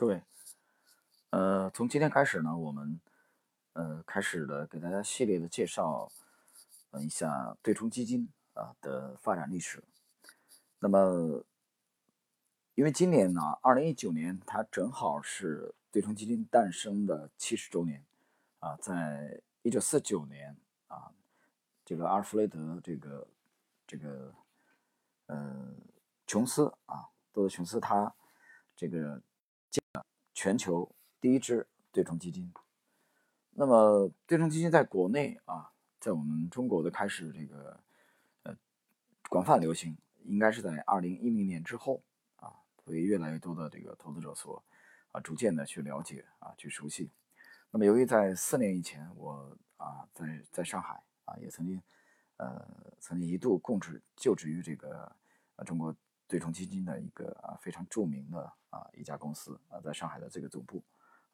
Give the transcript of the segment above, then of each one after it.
各位，呃，从今天开始呢，我们呃开始的给大家系列的介绍，呃一下对冲基金啊的发展历史。那么，因为今年呢，二零一九年它正好是对冲基金诞生的七十周年啊，在一九四九年啊，这个阿尔弗雷德这个这个呃琼斯啊，多德琼斯他这个。全球第一支对冲基金。那么，对冲基金在国内啊，在我们中国的开始这个呃广泛流行，应该是在二零一零年之后啊，被越来越多的这个投资者所啊逐渐的去了解啊去熟悉。那么，由于在四年以前，我啊在在上海啊也曾经呃曾经一度供职就职于这个啊中国。对冲基金的一个啊非常著名的啊一家公司啊，在上海的这个总部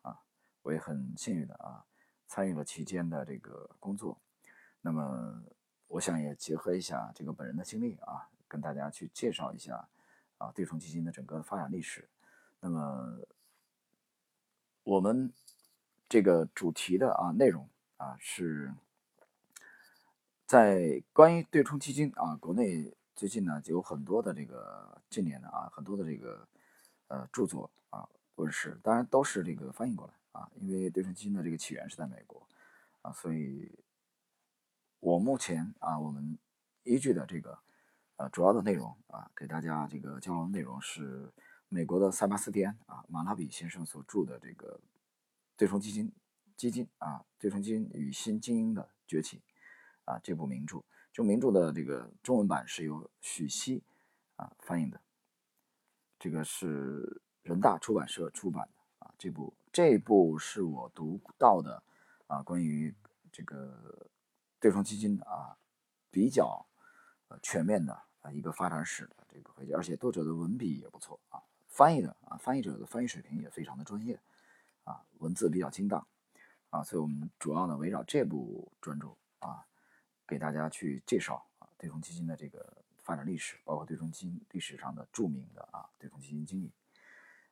啊，我也很幸运的啊参与了期间的这个工作。那么，我想也结合一下这个本人的经历啊，跟大家去介绍一下啊对冲基金的整个发展历史。那么，我们这个主题的啊内容啊是在关于对冲基金啊国内。最近呢，就有很多的这个近年的啊，很多的这个呃著作啊问世，当然都是这个翻译过来啊，因为对冲基金的这个起源是在美国啊，所以我目前啊，我们依据的这个呃主要的内容啊，给大家这个交流内容是美国的塞巴斯蒂安啊马拉比先生所著的这个对冲基金基金啊对冲基金与新精英的崛起啊这部名著。这名著的这个中文版是由许熙啊翻译的，这个是人大出版社出版的啊。这部这部是我读到的啊，关于这个对冲基金啊比较呃全面的啊一个发展史的这个回忆，而且作者的文笔也不错啊，翻译的啊翻译者的翻译水平也非常的专业啊，文字比较精当啊，所以我们主要呢围绕这部专著啊。给大家去介绍啊，对冲基金的这个发展历史，包括对冲基金历史上的著名的啊对冲基金经理，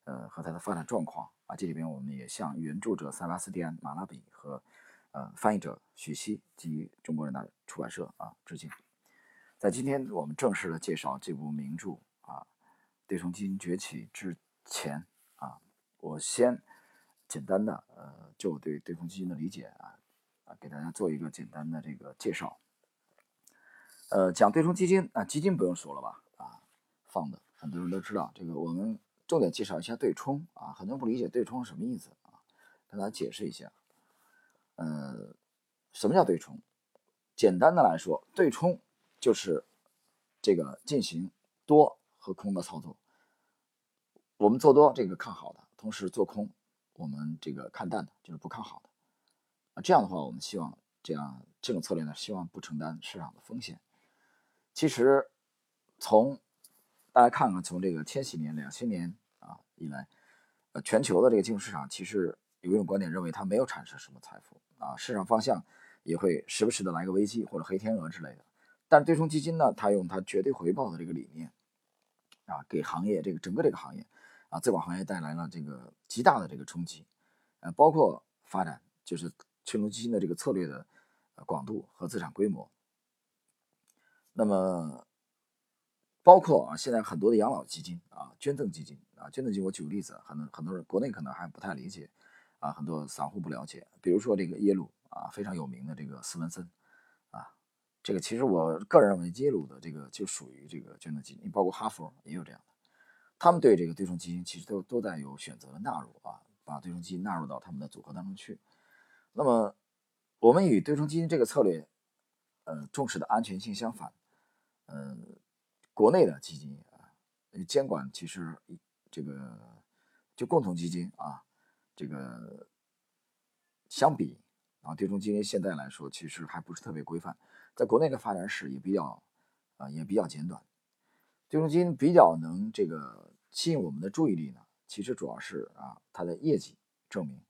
呃和它的发展状况啊，这里边我们也向原著者塞巴斯蒂安·马拉比和呃翻译者许熙及中国人大出版社啊致敬。在今天我们正式的介绍这部名著啊，对冲基金崛起之前啊，我先简单的呃就对对冲基金的理解啊啊给大家做一个简单的这个介绍。呃，讲对冲基金啊，基金不用说了吧？啊，放的很多人都知道。这个我们重点介绍一下对冲啊，很多人不理解对冲是什么意思啊，跟大家解释一下。呃，什么叫对冲？简单的来说，对冲就是这个进行多和空的操作。我们做多这个看好的，同时做空我们这个看淡的，就是不看好的。啊，这样的话，我们希望这样这种策略呢，希望不承担市场的风险。其实，从大家看看，从这个千禧年、两千年啊以来，呃，全球的这个金融市场，其实有一种观点认为它没有产生什么财富啊，市场方向也会时不时的来个危机或者黑天鹅之类的。但是对冲基金呢，它用它绝对回报的这个理念啊，给行业这个整个这个行业啊，资管行业带来了这个极大的这个冲击，呃，包括发展就是对冲基金的这个策略的广度和资产规模。那么，包括啊，现在很多的养老基金啊、捐赠基金啊、捐赠基金，我举个例子，很多很多人国内可能还不太理解啊，很多散户不了解。比如说这个耶鲁啊，非常有名的这个斯文森啊，这个其实我个人认为耶鲁的这个就属于这个捐赠基金，包括哈佛也有这样的，他们对这个对冲基金其实都都在有选择的纳入啊，把对冲基金纳入到他们的组合当中去。那么，我们与对冲基金这个策略，呃，重视的安全性相反。呃，国内的基金啊，监管其实这个就共同基金啊，这个相比啊，对冲基金现在来说，其实还不是特别规范，在国内的发展史也比较啊，也比较简短。对冲基金比较能这个吸引我们的注意力呢，其实主要是啊，它的业绩证明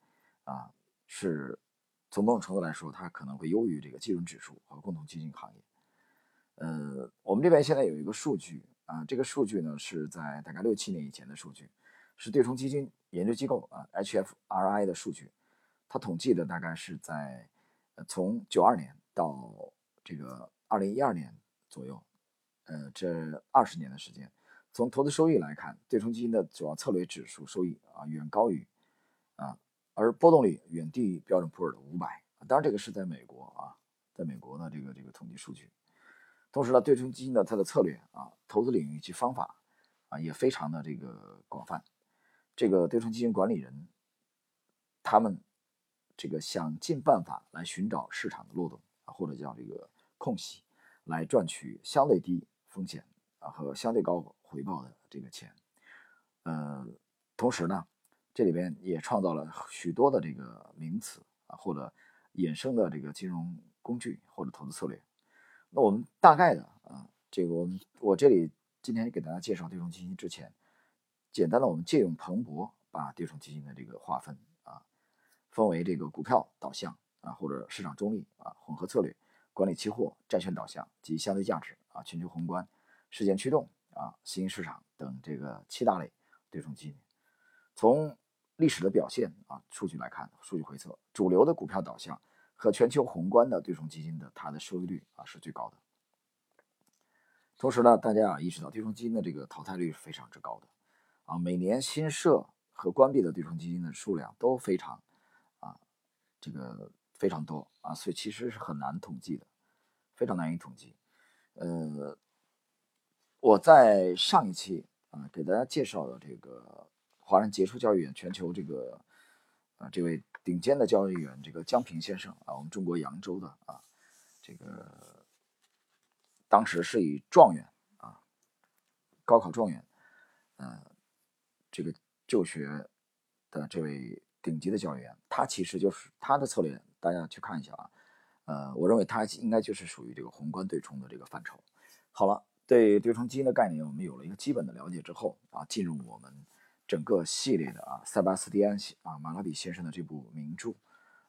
啊，是从某种程度来说，它可能会优于这个基准指数和共同基金行业。呃，我们这边现在有一个数据啊，这个数据呢是在大概六七年以前的数据，是对冲基金研究机构啊 HFRI 的数据，它统计的大概是在呃从九二年到这个二零一二年左右，呃，这二十年的时间，从投资收益来看，对冲基金的主要策略指数收益啊远高于啊，而波动率远低于标准普尔的五百。当然，这个是在美国啊，在美国的这个这个统计数据。同时呢，对冲基金的它的策略啊，投资领域及方法啊，也非常的这个广泛。这个对冲基金管理人，他们这个想尽办法来寻找市场的漏洞啊，或者叫这个空隙，来赚取相对低风险啊和相对高回报的这个钱。呃，同时呢，这里边也创造了许多的这个名词啊，或者衍生的这个金融工具或者投资策略。那我们大概的啊，这个我们我这里今天给大家介绍对冲基金之前，简单的我们借用彭博把对冲基金的这个划分啊，分为这个股票导向啊，或者市场中立啊，混合策略、管理期货、债券导向及相对价值啊，全球宏观、事件驱动啊，新兴市场等这个七大类对冲基金。从历史的表现啊，数据来看，数据回测，主流的股票导向。和全球宏观的对冲基金的它的收益率啊是最高的。同时呢，大家啊意识到对冲基金的这个淘汰率是非常之高的啊，每年新设和关闭的对冲基金的数量都非常啊这个非常多啊，所以其实是很难统计的，非常难以统计。呃，我在上一期啊给大家介绍的这个华人杰出教育全球这个啊这位。顶尖的交易员，这个江平先生啊，我们中国扬州的啊，这个当时是以状元啊，高考状元，呃，这个就学的这位顶级的交易员，他其实就是他的策略，大家去看一下啊，呃，我认为他应该就是属于这个宏观对冲的这个范畴。好了，对对冲基金的概念，我们有了一个基本的了解之后啊，进入我们。整个系列的啊，塞巴斯蒂安啊马拉比先生的这部名著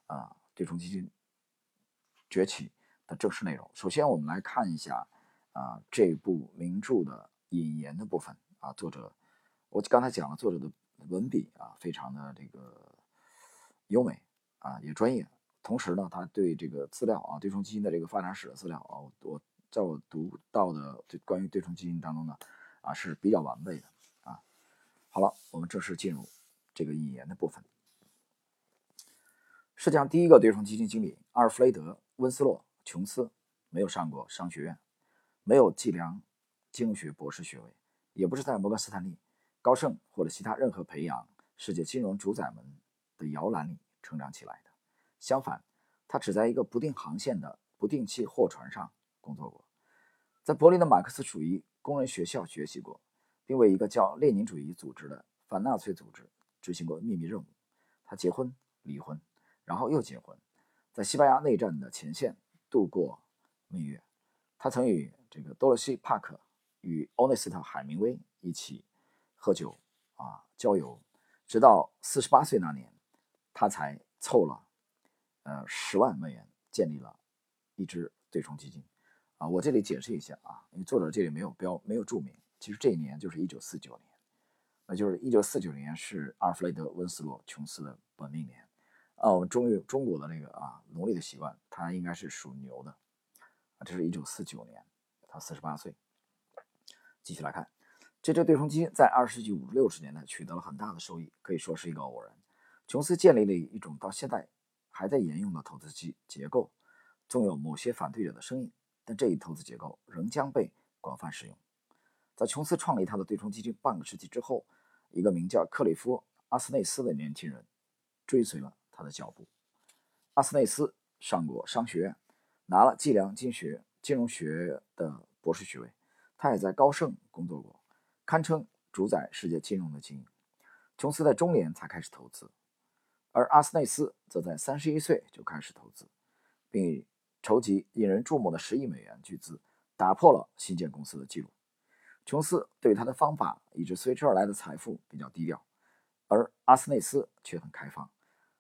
啊，对冲基金崛起的正式内容。首先，我们来看一下啊这部名著的引言的部分啊，作者我刚才讲了，作者的文笔啊非常的这个优美啊，也专业。同时呢，他对这个资料啊，对冲基金的这个发展史的资料啊，我在我读到的这关于对冲基金当中呢啊是比较完备的。好了，我们正式进入这个引言的部分。世界上第一个对冲基金经理阿尔弗雷德·温斯洛·琼斯没有上过商学院，没有计量经济学博士学位，也不是在摩根斯坦利、高盛或者其他任何培养世界金融主宰们的摇篮里成长起来的。相反，他只在一个不定航线的不定期货船上工作过，在柏林的马克思主义工人学校学习过。并为一个叫列宁主义组织的反纳粹组织执行过秘密任务。他结婚、离婚，然后又结婚，在西班牙内战的前线度过蜜月。他曾与这个多萝西·帕克与欧内斯特·海明威一起喝酒啊，郊游，直到四十八岁那年，他才凑了呃十万美元建立了一支对冲基金。啊，我这里解释一下啊，因为作者这里没有标，没有注明。其实这一年就是一九四九年，那就是一九四九年是阿尔弗雷德·温斯洛·琼斯的本命年。啊，我们中国中国的那个啊农历的习惯，他应该是属牛的。啊，这是一九四九年，他四十八岁。继续来看，这支对冲基金在二十世纪五六十年代取得了很大的收益，可以说是一个偶然。琼斯建立了一种到现在还在沿用的投资机结构，纵有某些反对者的声音，但这一投资结构仍将被广泛使用。在琼斯创立他的对冲基金半个世纪之后，一个名叫克里夫·阿斯内斯的年轻人追随了他的脚步。阿斯内斯上过商学院，拿了计量经学、金融学的博士学位。他也在高盛工作过，堪称主宰世界金融的精英。琼斯在中年才开始投资，而阿斯内斯则在三十一岁就开始投资，并筹集引人注目的十亿美元巨资，打破了新建公司的记录。琼斯对他的方法以及随之而来的财富比较低调，而阿斯内斯却很开放。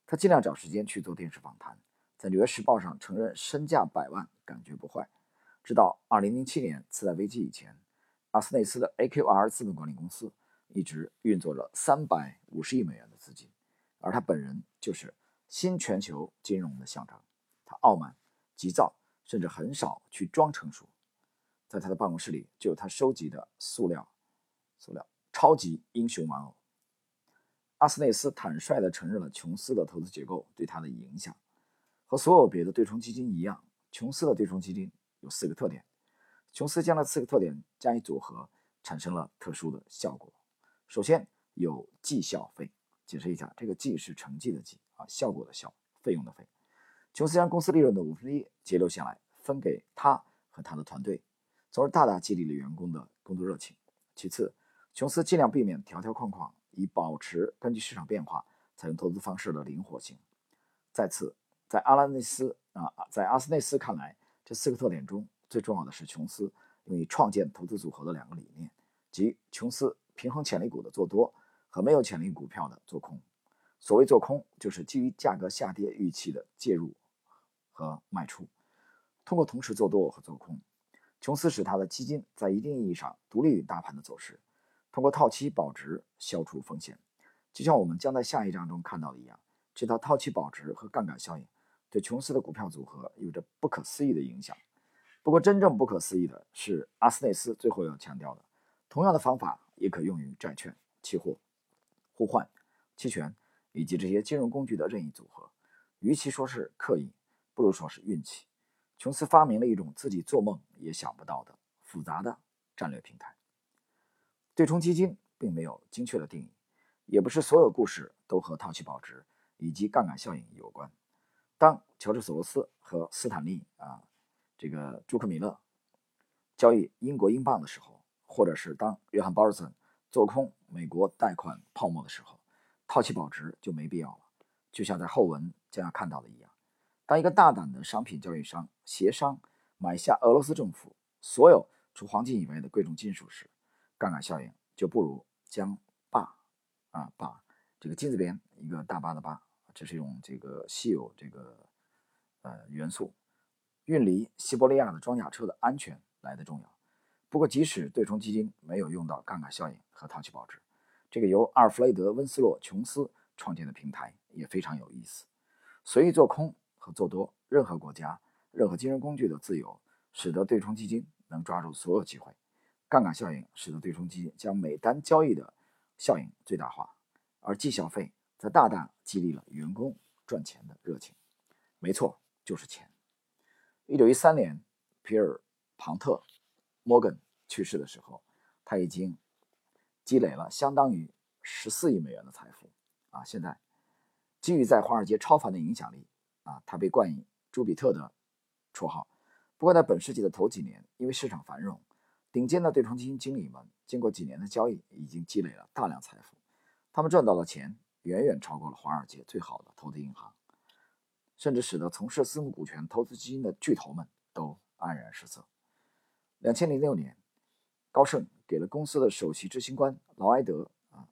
他尽量找时间去做电视访谈，在《纽约时报》上承认身价百万感觉不坏。直到2007年次贷危机以前，阿斯内斯的 AQR 资本管理公司一直运作着三百五十亿美元的资金，而他本人就是新全球金融的象征。他傲慢、急躁，甚至很少去装成熟。在他的办公室里，就有他收集的塑料、塑料超级英雄玩偶。阿斯内斯坦率地承认了琼斯的投资结构对他的影响。和所有别的对冲基金一样，琼斯的对冲基金有四个特点。琼斯将这四个特点加以组合，产生了特殊的效果。首先有绩效费，解释一下，这个绩是成绩的绩啊，效果的效，费用的费。琼斯将公司利润的五分之一截留下来，分给他和他的团队，从而大大激励了员工的工作热情。其次，琼斯尽量避免条条框框。以保持根据市场变化采用投资方式的灵活性。再次，在阿拉内斯啊，在阿斯内斯看来，这四个特点中最重要的是琼斯用于创建投资组合的两个理念，即琼斯平衡潜力股的做多和没有潜力股票的做空。所谓做空，就是基于价格下跌预期的介入和卖出，通过同时做多和做空，琼斯使他的基金在一定意义上独立于大盘的走势。通过套期保值消除风险，就像我们将在下一章中看到的一样，这套套期保值和杠杆效应对琼斯的股票组合有着不可思议的影响。不过，真正不可思议的是阿斯内斯最后要强调的：同样的方法也可用于债券、期货、互换、期权以及这些金融工具的任意组合。与其说是刻意，不如说是运气。琼斯发明了一种自己做梦也想不到的复杂的战略平台。对冲基金并没有精确的定义，也不是所有故事都和套期保值以及杠杆效应有关。当乔治·索罗斯和斯坦利啊，这个朱克米勒交易英国英镑的时候，或者是当约翰·鲍尔森做空美国贷款泡沫的时候，套期保值就没必要了。就像在后文将要看到的一样，当一个大胆的商品交易商协商买下俄罗斯政府所有除黄金以外的贵重金属时，杠杆效应就不如将霸啊钯这个金字边一个大巴的巴，这是用这个稀有这个呃元素运离西伯利亚的装甲车的安全来的重要。不过，即使对冲基金没有用到杠杆效应和套期保值，这个由阿尔弗雷德温斯洛琼斯创建的平台也非常有意思。随意做空和做多，任何国家、任何金融工具的自由，使得对冲基金能抓住所有机会。杠杆效应使得对冲基金将每单交易的效应最大化，而绩效费则大大激励了员工赚钱的热情。没错，就是钱。一九一三年，皮尔·庞特·摩根去世的时候，他已经积累了相当于十四亿美元的财富。啊，现在基于在华尔街超凡的影响力，啊，他被冠以“朱比特”的绰号。不过，在本世纪的头几年，因为市场繁荣。顶尖的对冲基金经理们经过几年的交易，已经积累了大量财富。他们赚到的钱远远超过了华尔街最好的投资银行，甚至使得从事私募股权投资基金的巨头们都黯然失色。两千零六年，高盛给了公司的首席执行官劳埃德啊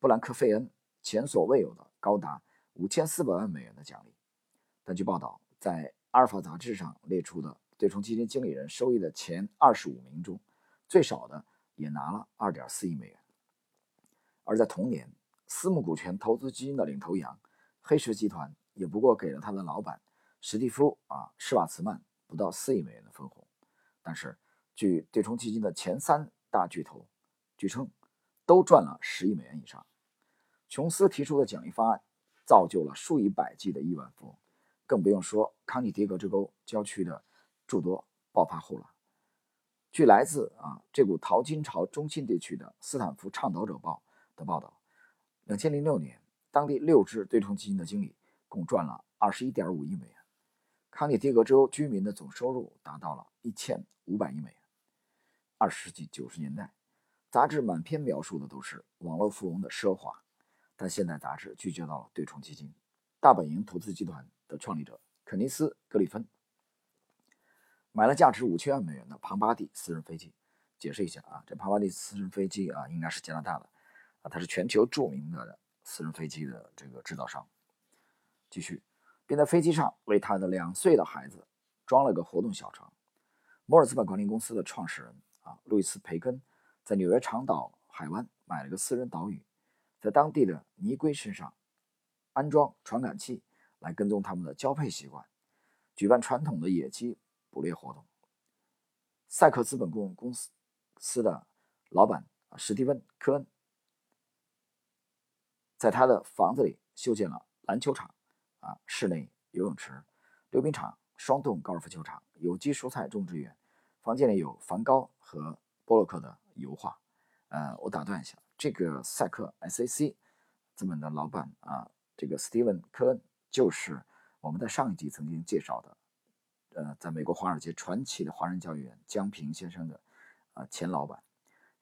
布兰克费恩前所未有的高达五千四百万美元的奖励。但据报道，在阿尔法杂志上列出的。对冲基金经理人收益的前二十五名中，最少的也拿了二点四亿美元。而在同年，私募股权投资基金的领头羊黑石集团也不过给了他的老板史蒂夫啊施瓦茨曼不到四亿美元的分红。但是，据对冲基金的前三大巨头据称，都赚了十亿美元以上。琼斯提出的奖励方案造就了数以百计的亿万富翁，更不用说康涅狄格之沟郊区的。诸多暴发户了。据来自啊这股淘金潮中心地区的斯坦福倡导者报的报道，两千零六年，当地六只对冲基金的经理共赚了二十一点五亿美元。康涅狄格州居民的总收入达到了一千五百亿美元。二十世纪九十年代，杂志满篇描述的都是网络富翁的奢华，但现在杂志聚焦到了对冲基金。大本营投资集团的创立者肯尼斯·格里芬。买了价值五千万美元的庞巴迪私人飞机。解释一下啊，这庞巴迪私人飞机啊，应该是加拿大的啊，它是全球著名的私人飞机的这个制造商。继续，并在飞机上为他的两岁的孩子装了个活动小床。摩尔资本管理公司的创始人啊，路易斯·培根在纽约长岛海湾买了个私人岛屿，在当地的泥龟身上安装传感器，来跟踪他们的交配习惯，举办传统的野鸡捕猎活动。赛克资本公公司司的老板啊，史蒂芬·科恩，在他的房子里修建了篮球场、啊室内游泳池、溜冰场、双洞高尔夫球场、有机蔬菜种植园。房间里有梵高和波洛克的油画。呃，我打断一下，这个赛克 SAC 资本的老板啊，这个 Steven 科恩就是我们在上一集曾经介绍的。呃，在美国华尔街传奇的华人教育员江平先生的啊前老板，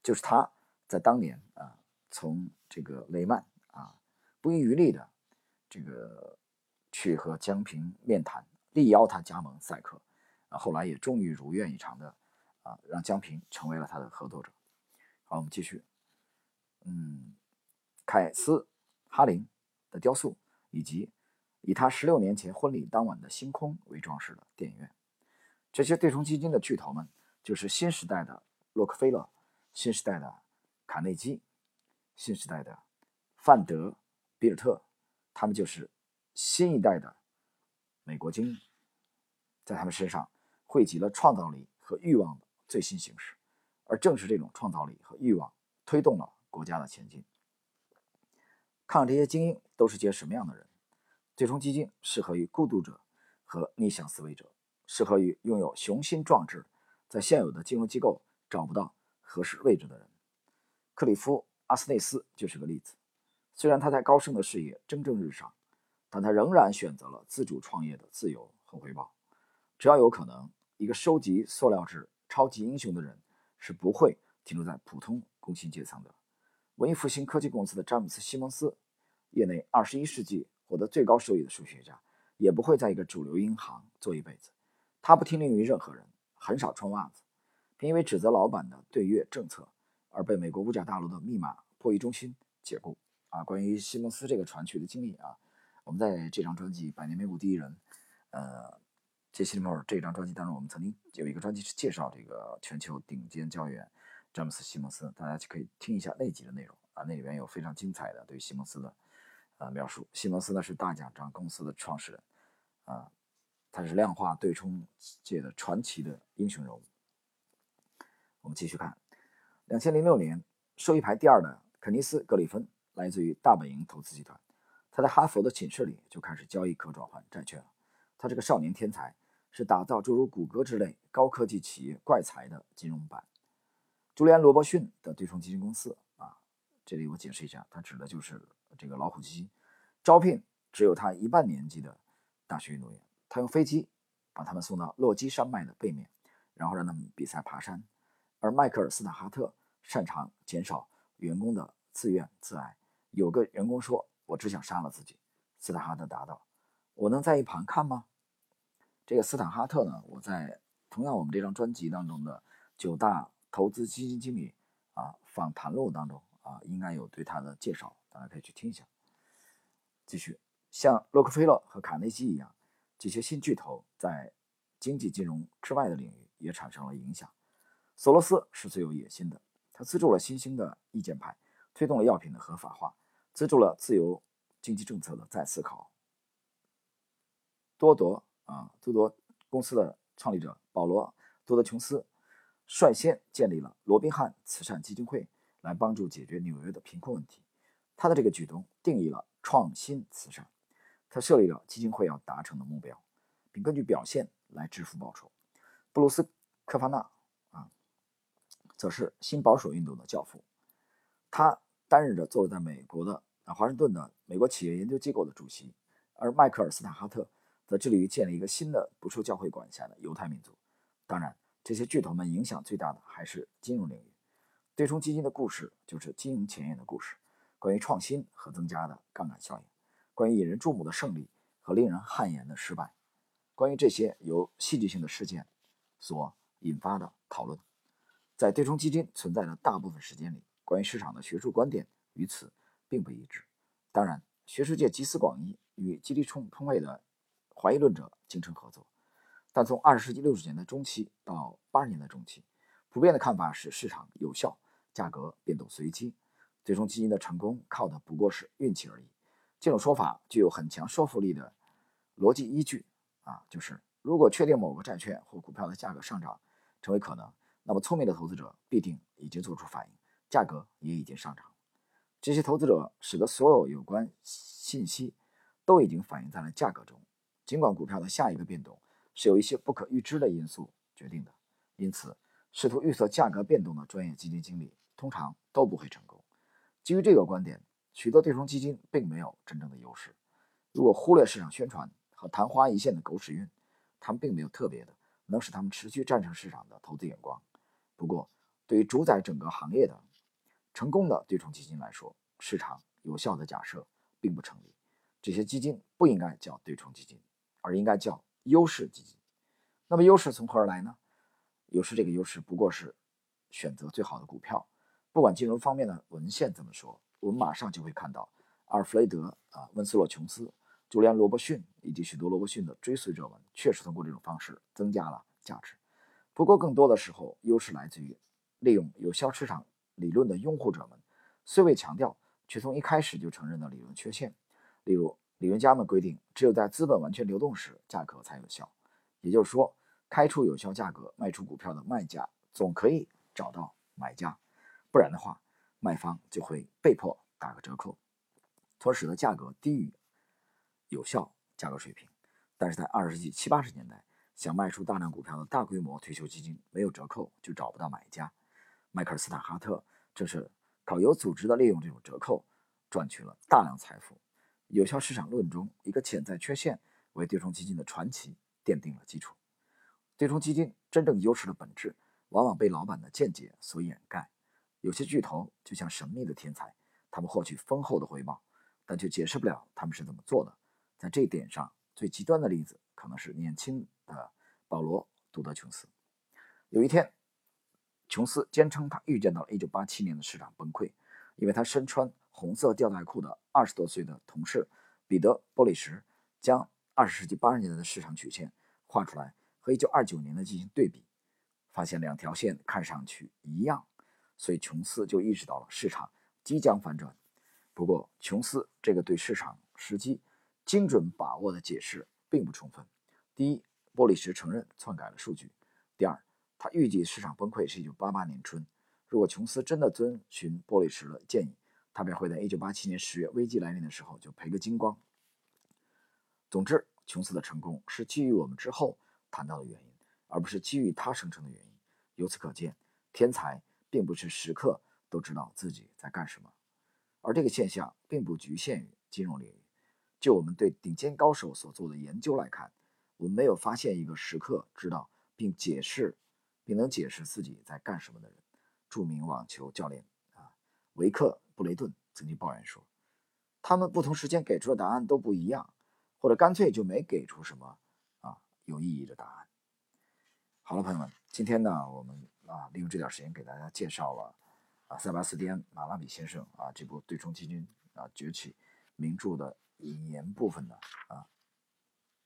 就是他在当年啊，从这个雷曼啊不遗余力的这个去和江平面谈，力邀他加盟赛克，啊，后来也终于如愿以偿的啊，让江平成为了他的合作者。好，我们继续，嗯，凯斯哈林的雕塑以及。以他十六年前婚礼当晚的星空为装饰的电影院，这些对冲基金的巨头们就是新时代的洛克菲勒、新时代的卡内基、新时代的范德比尔特，他们就是新一代的美国精英，在他们身上汇集了创造力和欲望的最新形式，而正是这种创造力和欲望推动了国家的前进。看看这些精英都是些什么样的人？对冲基金适合于孤独者和逆向思维者，适合于拥有雄心壮志，在现有的金融机构找不到合适位置的人。克里夫·阿斯内斯就是个例子。虽然他在高盛的事业蒸蒸日上，但他仍然选择了自主创业的自由和回报。只要有可能，一个收集塑料制超级英雄的人是不会停留在普通工薪阶层的。文艺复兴科技公司的詹姆斯·西蒙斯，业内二十一世纪。获得最高收益的数学家，也不会在一个主流银行做一辈子。他不听令于任何人，很少穿袜子，并因为指责老板的对越政策而被美国五角大楼的密码破译中心解雇。啊，关于西蒙斯这个传奇的经历啊，我们在这张专辑《百年美股第一人》呃杰西·利莫尔这张专辑当中，我们曾经有一个专辑是介绍这个全球顶尖教员詹姆斯·西蒙斯，大家可以听一下那集的内容啊，那里边有非常精彩的对西蒙斯的。啊，描述西蒙斯呢是大奖章公司的创始人，啊，他是量化对冲界的传奇的英雄人物。我们继续看，两千零六年收益排第二的肯尼斯·格里芬来自于大本营投资集团，他在哈佛的寝室里就开始交易可转换债券了。他这个少年天才，是打造诸如谷歌之类高科技企业怪才的金融版。朱利安·罗伯逊的对冲基金公司啊，这里我解释一下，它指的就是。这个老虎基金招聘只有他一半年纪的大学运动员，他用飞机把他们送到落基山脉的背面，然后让他们比赛爬山。而迈克尔·斯塔哈特擅长减少员工的自怨自艾。有个员工说：“我只想杀了自己。”斯塔哈特答道：“我能在一旁看吗？”这个斯塔哈特呢？我在同样我们这张专辑当中的九大投资基金经理啊访谈录当中啊，应该有对他的介绍。大家可以去听一下。继续，像洛克菲勒和卡内基一样，这些新巨头在经济金融之外的领域也产生了影响。索罗斯是最有野心的，他资助了新兴的意见派，推动了药品的合法化，资助了自由经济政策的再思考。多铎啊，多铎公司的创立者保罗·多德琼斯率先建立了罗宾汉慈善基金会，来帮助解决纽约的贫困问题。他的这个举动定义了创新慈善，他设立了基金会要达成的目标，并根据表现来支付报酬。布鲁斯·科法纳啊，则是新保守运动的教父，他担任着坐落在美国的啊华盛顿的美国企业研究机构的主席，而迈克尔·斯塔哈特则致力于建立一个新的不受教会管辖的犹太民族。当然，这些巨头们影响最大的还是金融领域。对冲基金的故事就是金融前沿的故事。关于创新和增加的杠杆效应，关于引人注目的胜利和令人汗颜的失败，关于这些由戏剧性的事件所引发的讨论，在对冲基金存在的大部分时间里，关于市场的学术观点与此并不一致。当然，学术界集思广益，与激励冲通位的怀疑论者精诚合作。但从二十世纪六十年代中期到八十年代中期，普遍的看法是市场有效，价格变动随机。最终基金的成功靠的不过是运气而已。这种说法具有很强说服力的逻辑依据啊，就是如果确定某个债券或股票的价格上涨成为可能，那么聪明的投资者必定已经做出反应，价格也已经上涨。这些投资者使得所有有关信息都已经反映在了价格中，尽管股票的下一个变动是由一些不可预知的因素决定的，因此试图预测价格变动的专业基金经理通常都不会成功。基于这个观点。许多对冲基金并没有真正的优势。如果忽略市场宣传和昙花一现的狗屎运，他们并没有特别的能使他们持续战胜市场的投资眼光。不过，对于主宰整个行业的成功的对冲基金来说，市场有效的假设并不成立。这些基金不应该叫对冲基金，而应该叫优势基金。那么，优势从何而来呢？优势这个优势不过是选择最好的股票。不管金融方面的文献怎么说。我们马上就会看到，阿尔弗雷德啊、温斯洛·琼斯、朱利安·罗伯逊以及许多罗伯逊的追随者们，确实通过这种方式增加了价值。不过，更多的时候，优势来自于利用有效市场理论的拥护者们虽未强调，却从一开始就承认了理论缺陷。例如，理论家们规定，只有在资本完全流动时，价格才有效。也就是说，开出有效价格卖出股票的卖家总可以找到买家，不然的话。卖方就会被迫打个折扣，从而使得价格低于有效价格水平。但是在二十世纪七八十年代，想卖出大量股票的大规模退休基金没有折扣就找不到买家。迈克尔斯坦哈特正是靠有组织的利用这种折扣赚取了大量财富。有效市场论中一个潜在缺陷为对冲基金的传奇奠定了基础。对冲基金真正优势的本质往往被老板的见解所掩盖。有些巨头就像神秘的天才，他们获取丰厚的回报，但却解释不了他们是怎么做的。在这一点上，最极端的例子可能是年轻的保罗·杜德·琼斯。有一天，琼斯坚称他预见到了1987年的市场崩溃，因为他身穿红色吊带裤的二十多岁的同事彼得·波利什将20世纪80年代的市场曲线画出来和1929年的进行对比，发现两条线看上去一样。所以琼斯就意识到了市场即将反转。不过，琼斯这个对市场时机精准把握的解释并不充分。第一，波利什承认篡改了数据；第二，他预计市场崩溃是一九八八年春。如果琼斯真的遵循波利什的建议，他便会在一九八七年十月危机来临的时候就赔个精光。总之，琼斯的成功是基于我们之后谈到的原因，而不是基于他生成的原因。由此可见，天才。并不是时刻都知道自己在干什么，而这个现象并不局限于金融领域。就我们对顶尖高手所做的研究来看，我们没有发现一个时刻知道并解释，并能解释自己在干什么的人。著名网球教练啊，维克布雷顿曾经抱怨说，他们不同时间给出的答案都不一样，或者干脆就没给出什么啊有意义的答案。好了，朋友们，今天呢，我们。啊，利用这点时间给大家介绍了啊，塞巴斯蒂安·马拉比先生啊这部对冲基金啊崛起名著的引言部分的啊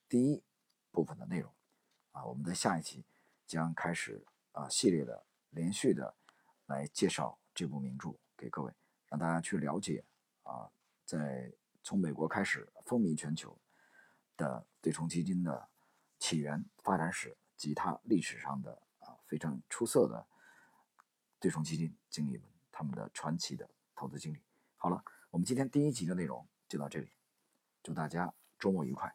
第一部分的内容啊，我们在下一期将开始啊系列的连续的来介绍这部名著给各位，让大家去了解啊，在从美国开始风靡全球的对冲基金的起源、发展史及它历史上的。非常出色的对冲基金经理们，他们的传奇的投资经历。好了，我们今天第一集的内容就到这里，祝大家周末愉快。